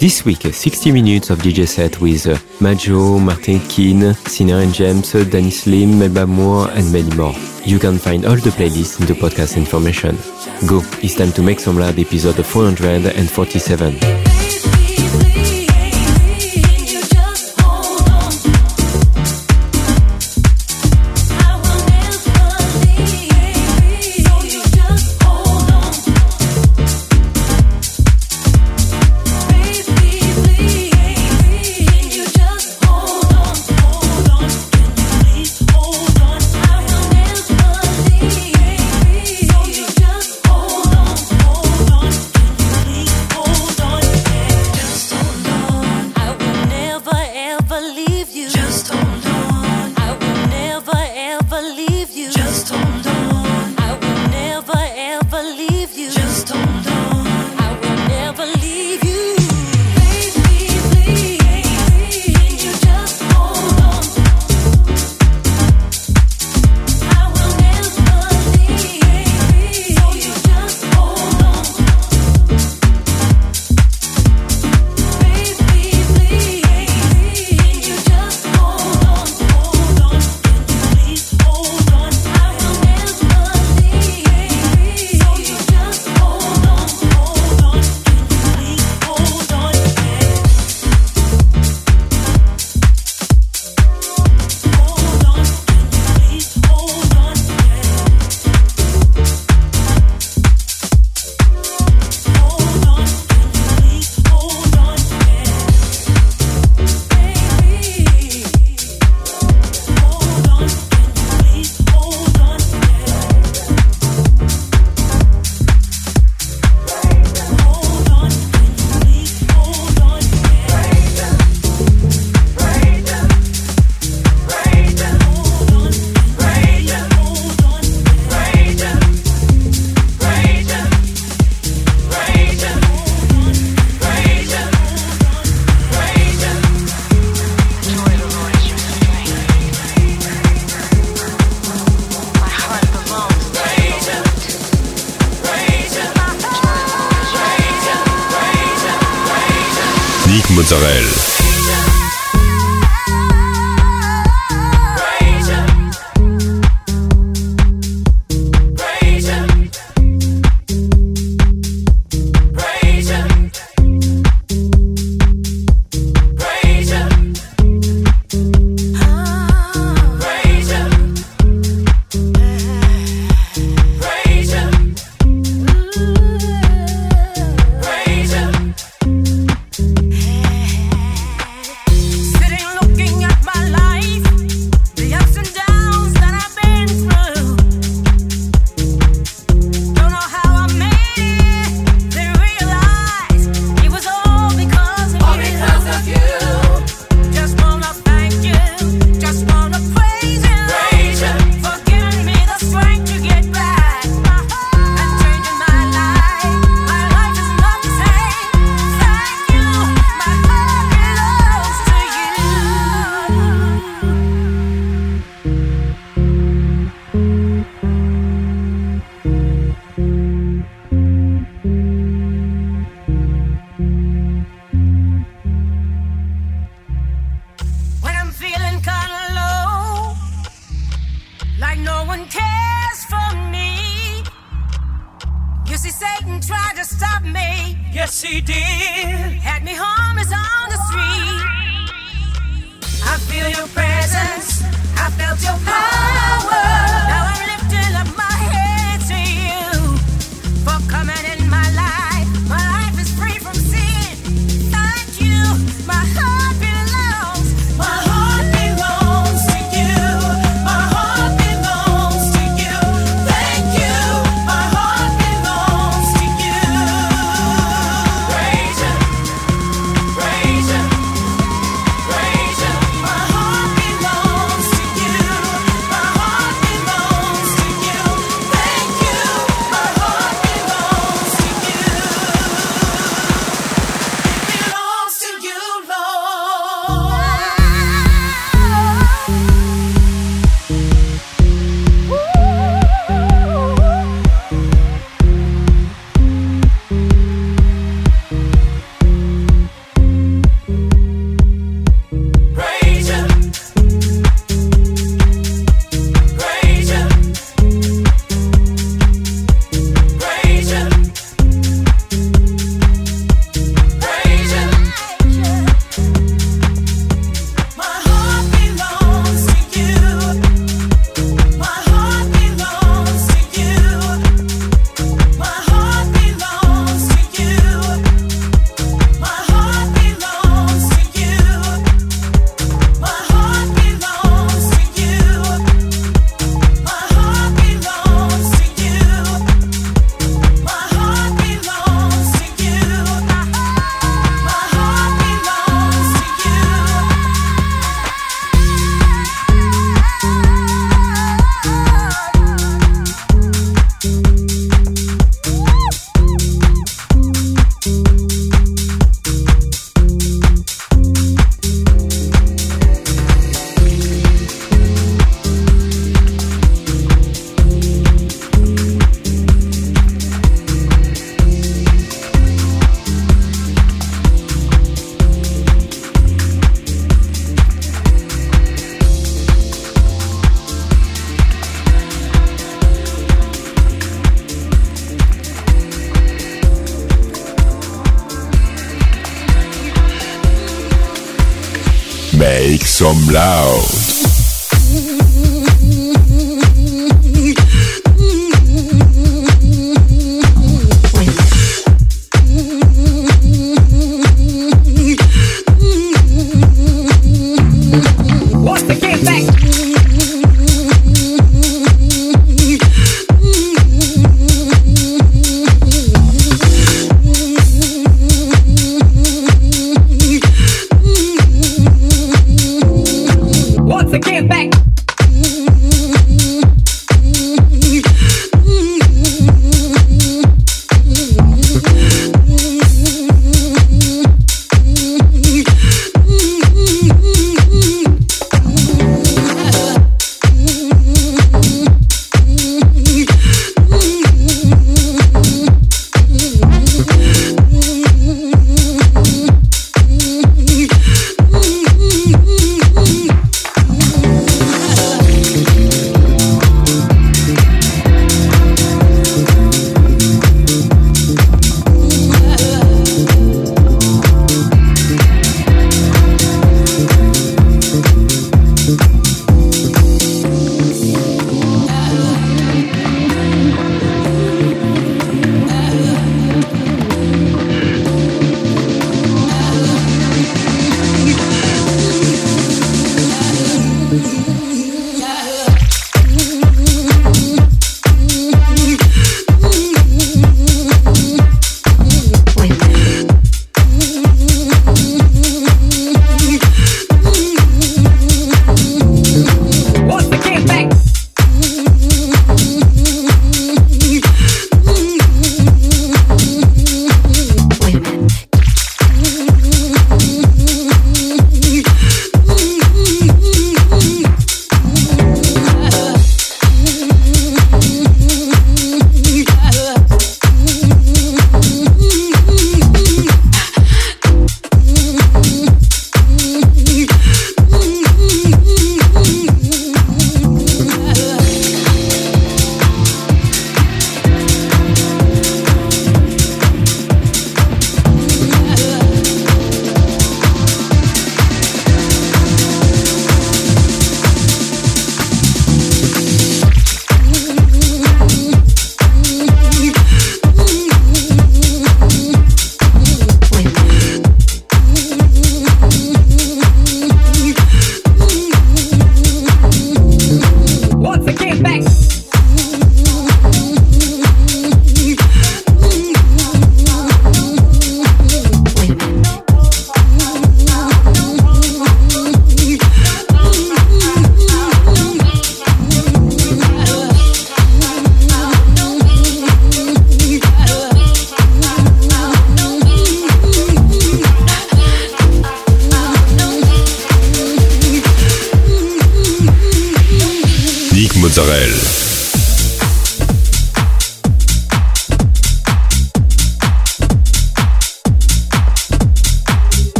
This week, 60 minutes of DJ set with uh, Majo, Martin Keane, Sinner and James, Danny Slim, Melba Moore and many more. You can find all the playlists in the podcast information. Go, it's time to Make Some Loud episode 447. Loud.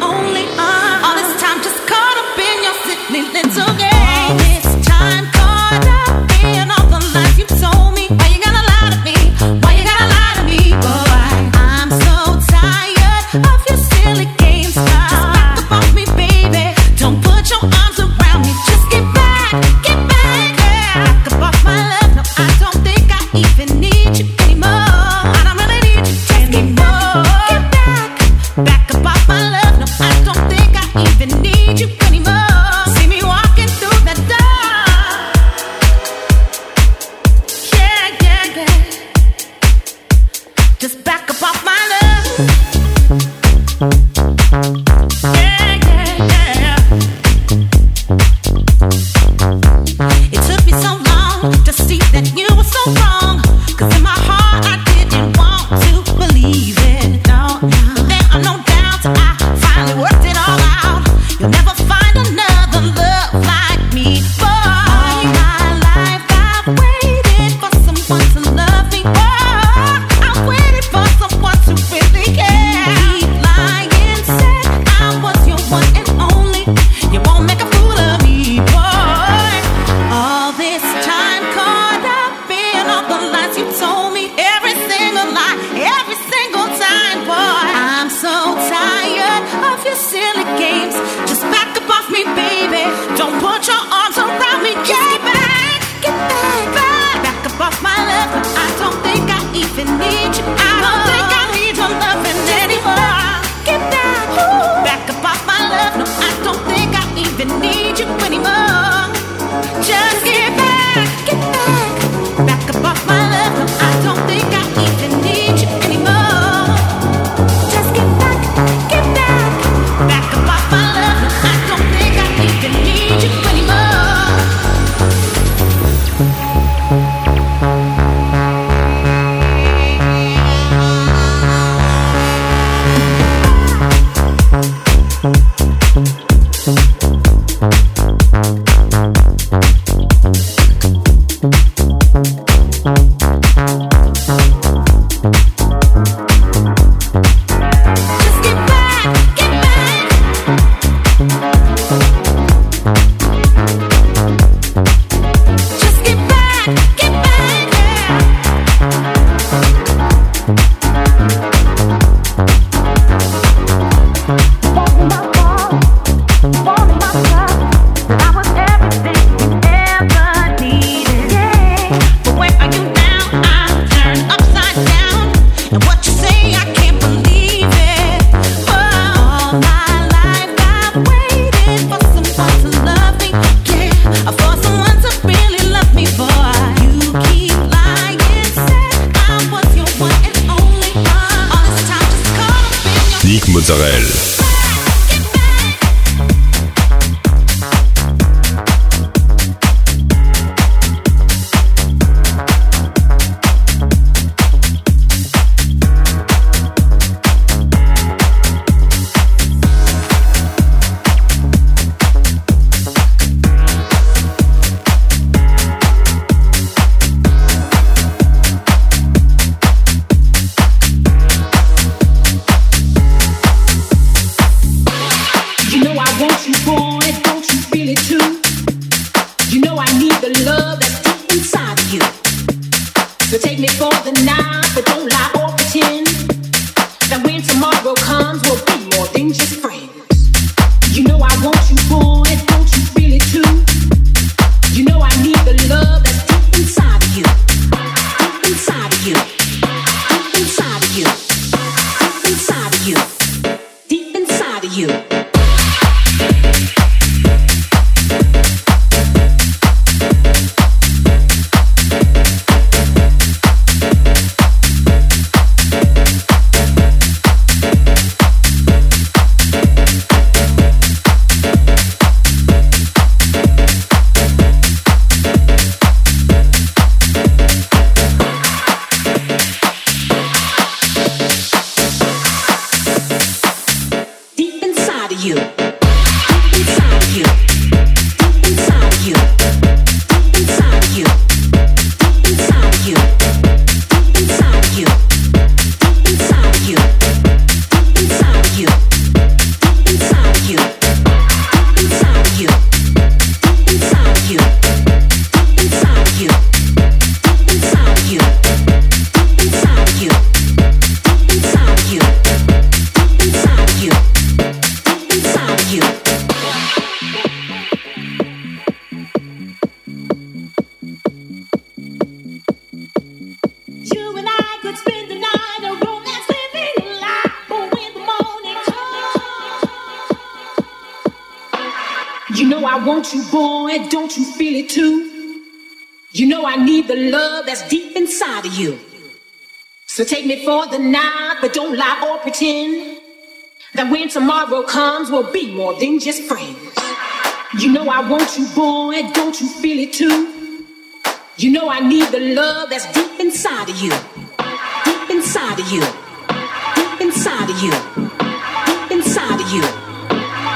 That when tomorrow comes, we'll be more than just friends. You know I love that's deep inside of you. So take me for the night, but don't lie or pretend that when tomorrow comes, we'll be more than just friends. You know I want you, boy, don't you feel it too? You know I need the love that's deep inside of you. Deep inside of you. Deep inside of you. Deep inside of you.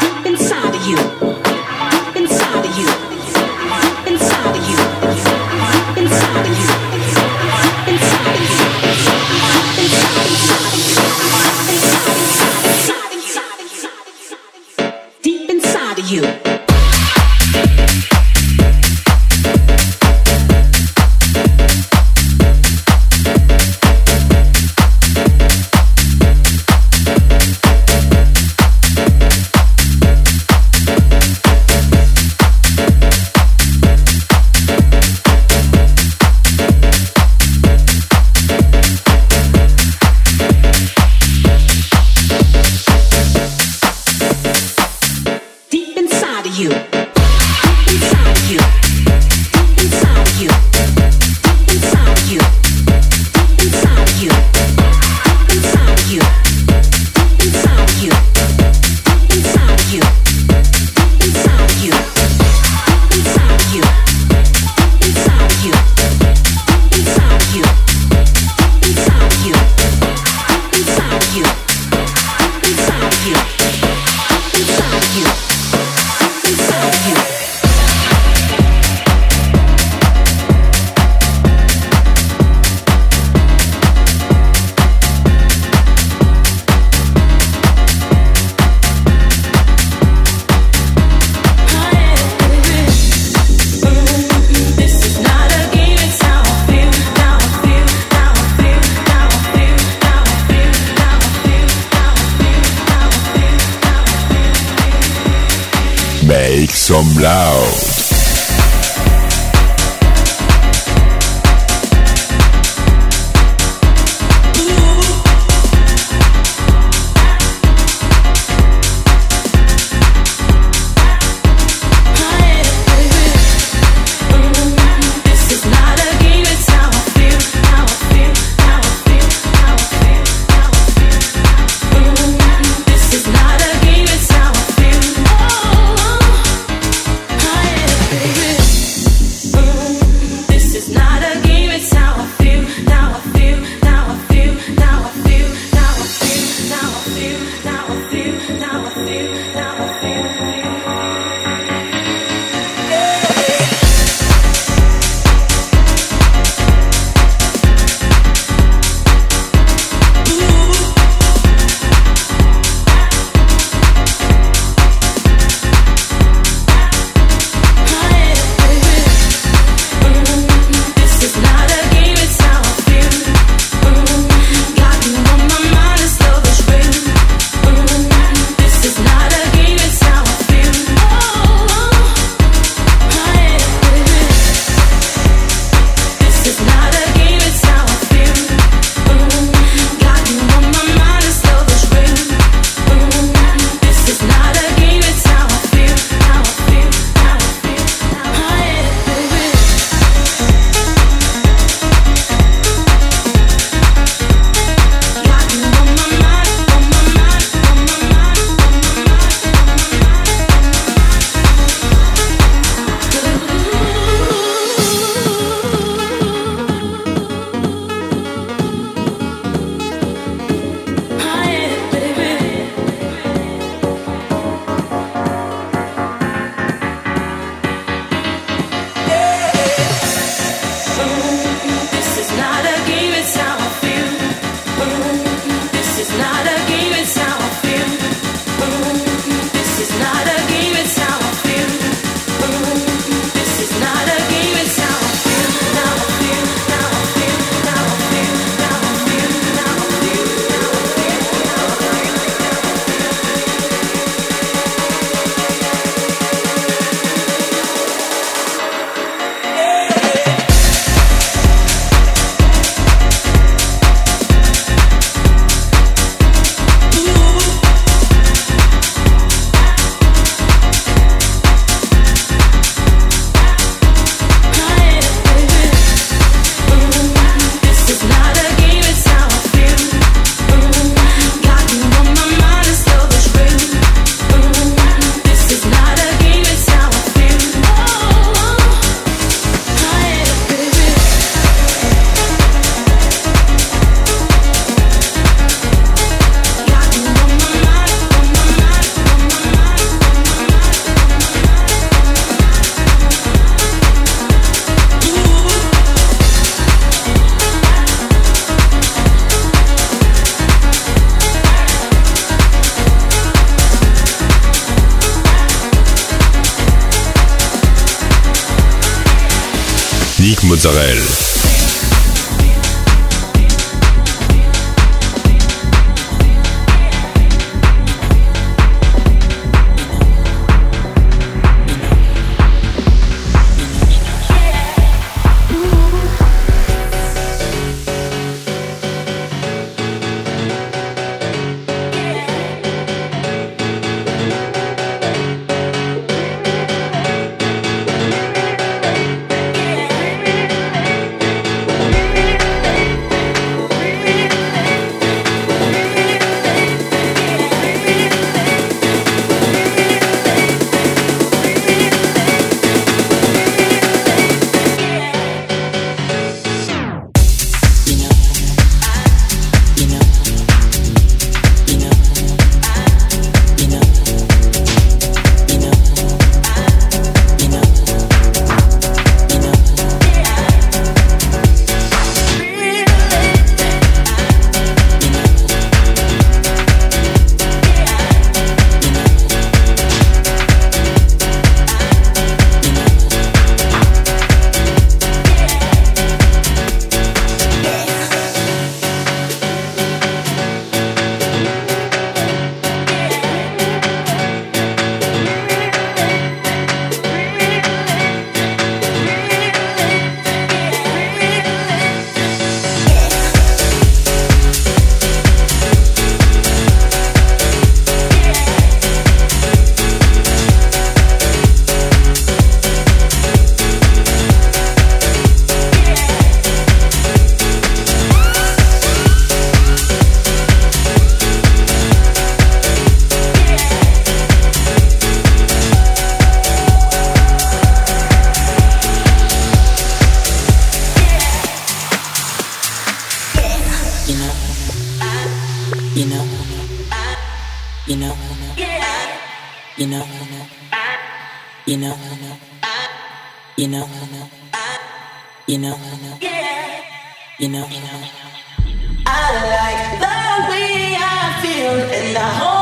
Deep inside of you. you. Nick Mozzarella. You know, you know, yeah. you know. I like the way I feel, and I hope.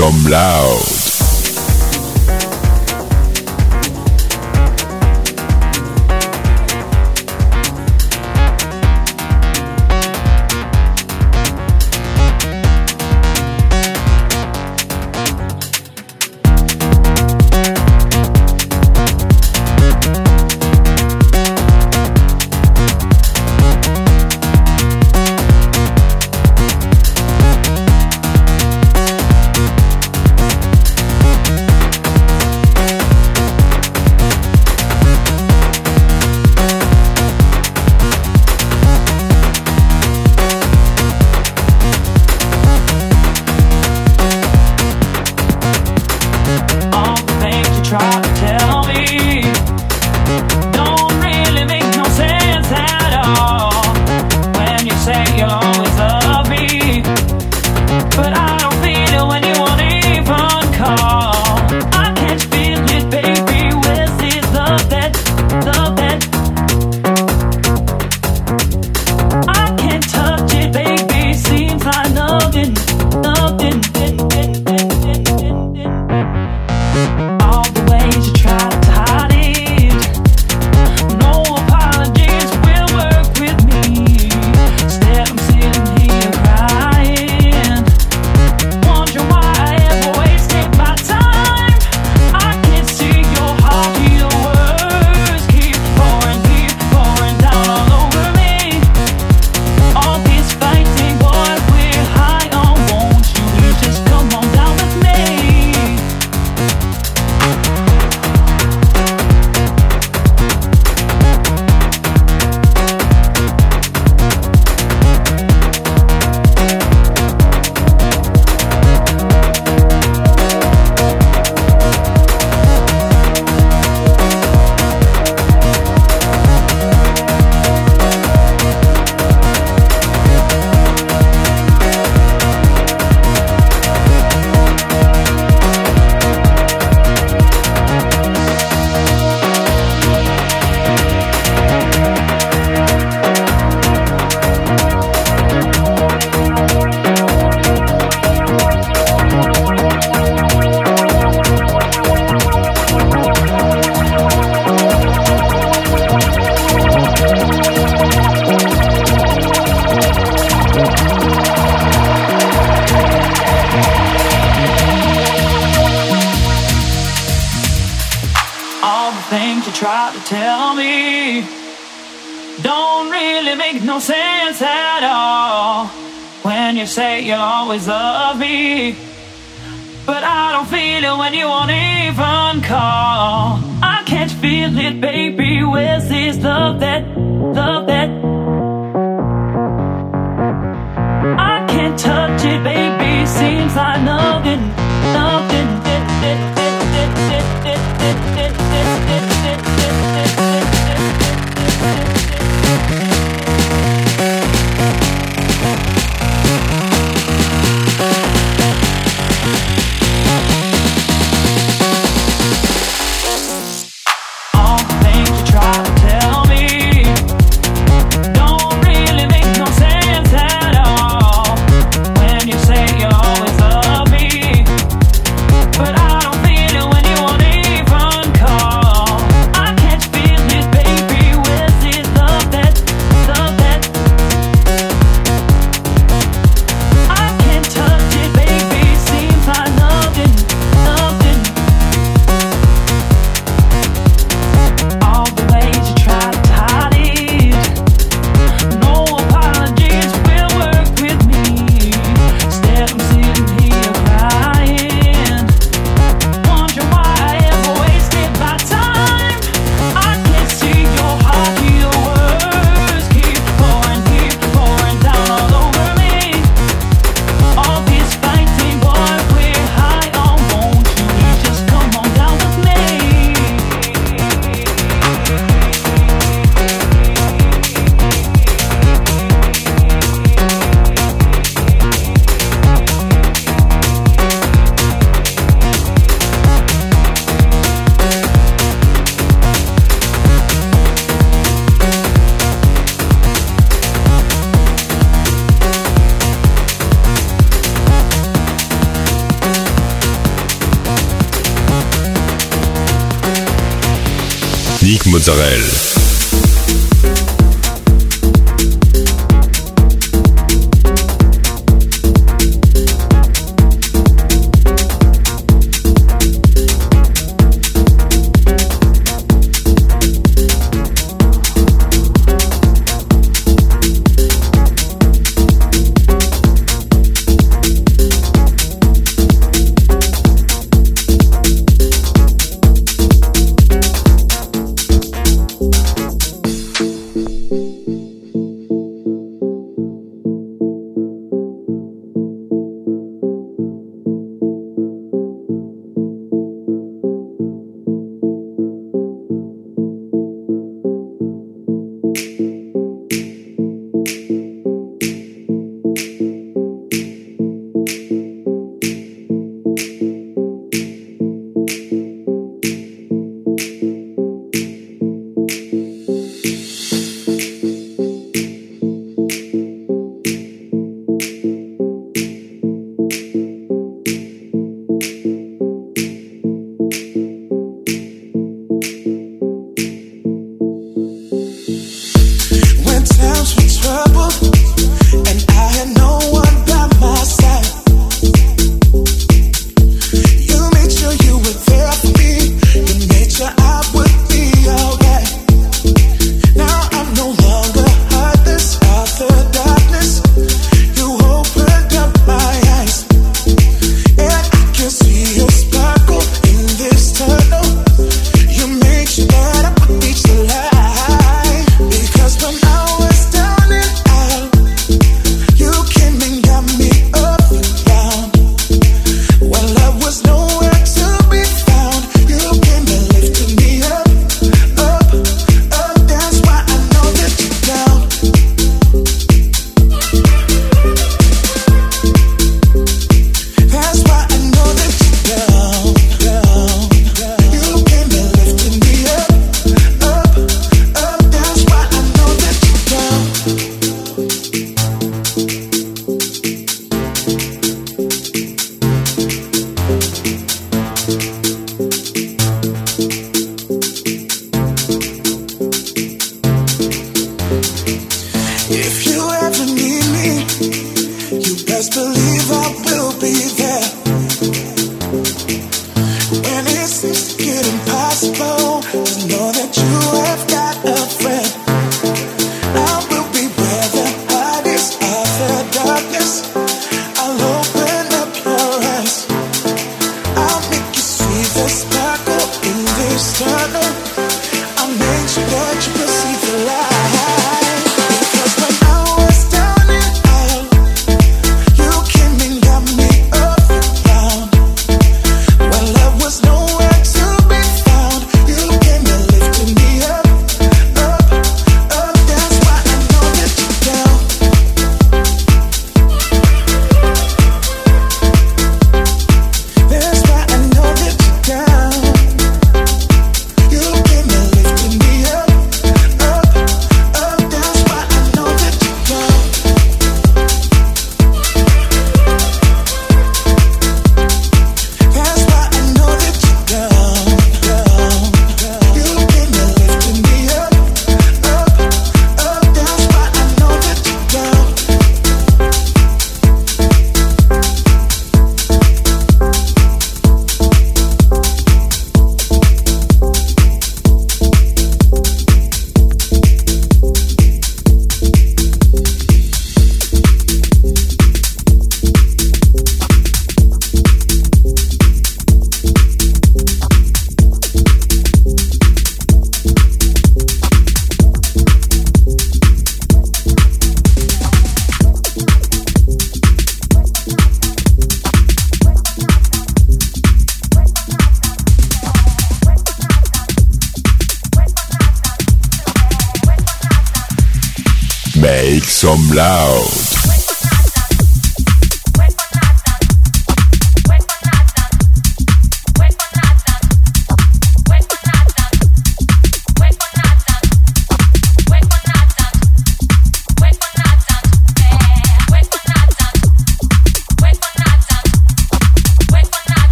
Some Loud.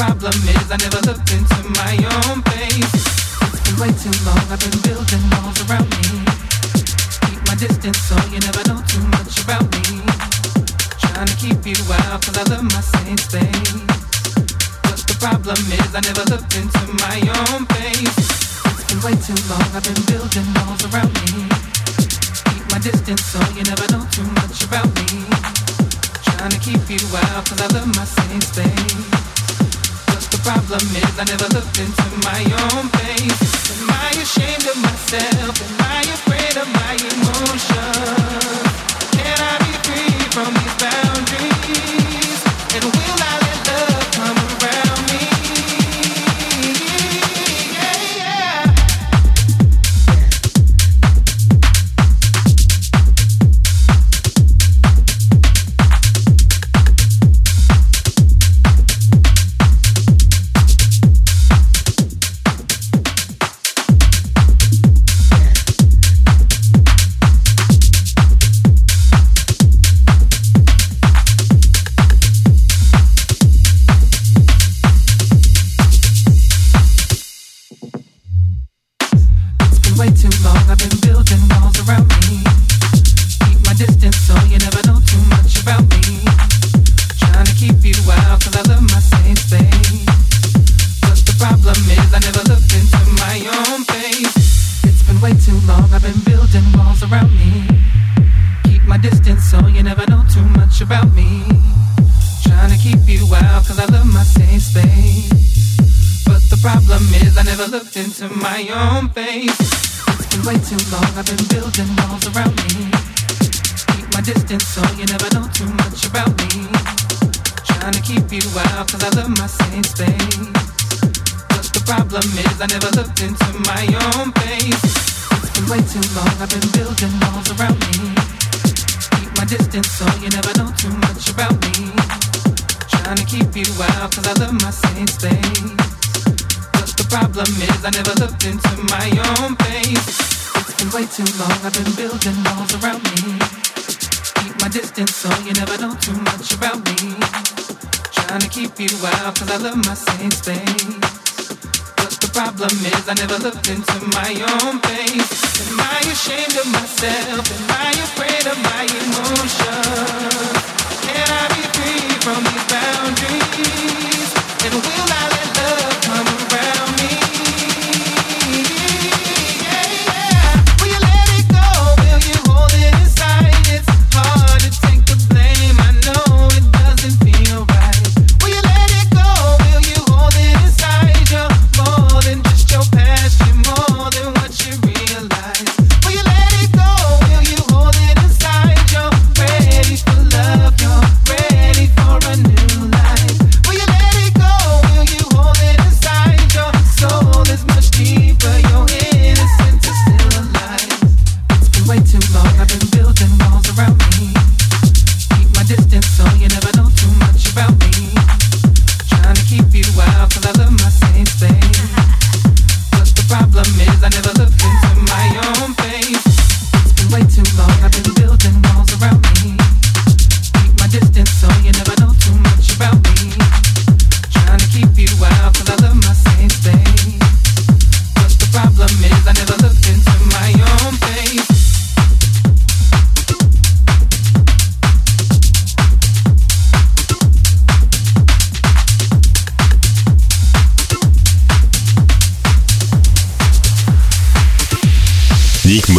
problem is I never looked into my own face. It's been way too long, I've been building walls around me. Keep my distance so you never know too much about me. Trying to keep you out cause I love my same space. But the problem is I never looked into my own face. It's been way too long, I've been building walls around me. Keep my distance so you never know too much about me. Trying to keep you out cause I love my same space. The problem is I never looked into my own face. Am I ashamed of myself? Am I afraid of my emotions? Can I be free from these boundaries? And will I? Cause I love my same space But the problem is I never looked into my own face. Am I ashamed of myself? Am I afraid of my emotions?